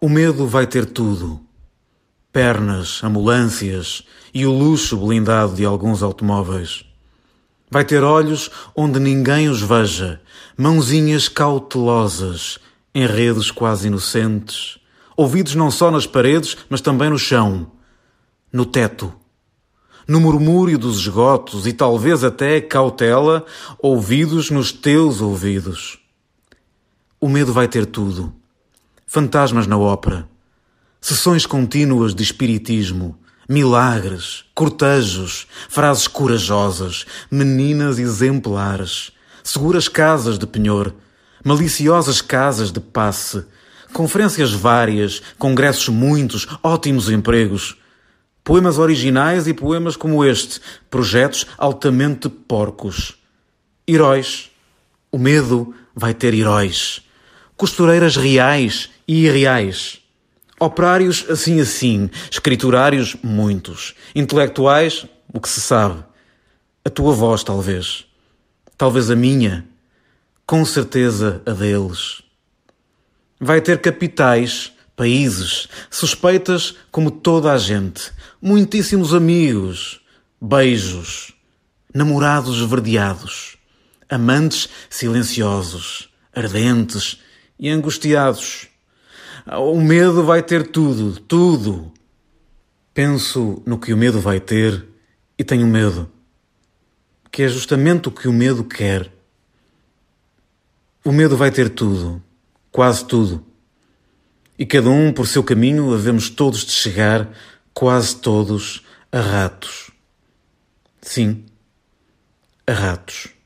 O medo vai ter tudo: pernas, ambulâncias e o luxo blindado de alguns automóveis. Vai ter olhos onde ninguém os veja, mãozinhas cautelosas, enredos quase inocentes, ouvidos não só nas paredes, mas também no chão, no teto, no murmúrio dos esgotos e talvez até cautela, ouvidos nos teus ouvidos. O medo vai ter tudo fantasmas na ópera, sessões contínuas de espiritismo, milagres, cortejos, frases corajosas, meninas exemplares, seguras casas de penhor, maliciosas casas de passe, conferências várias, congressos muitos, ótimos empregos, poemas originais e poemas como este, projetos altamente porcos. Heróis. O medo vai ter heróis costureiras reais e irreais. Operários assim assim, escriturários muitos, intelectuais, o que se sabe. A tua voz, talvez. Talvez a minha. Com certeza a deles. Vai ter capitais, países, suspeitas como toda a gente, muitíssimos amigos, beijos, namorados esverdeados, amantes silenciosos, ardentes e angustiados. O medo vai ter tudo, tudo. Penso no que o medo vai ter e tenho medo. Que é justamente o que o medo quer. O medo vai ter tudo, quase tudo. E cada um por seu caminho havemos todos de chegar, quase todos, a ratos. Sim, a ratos.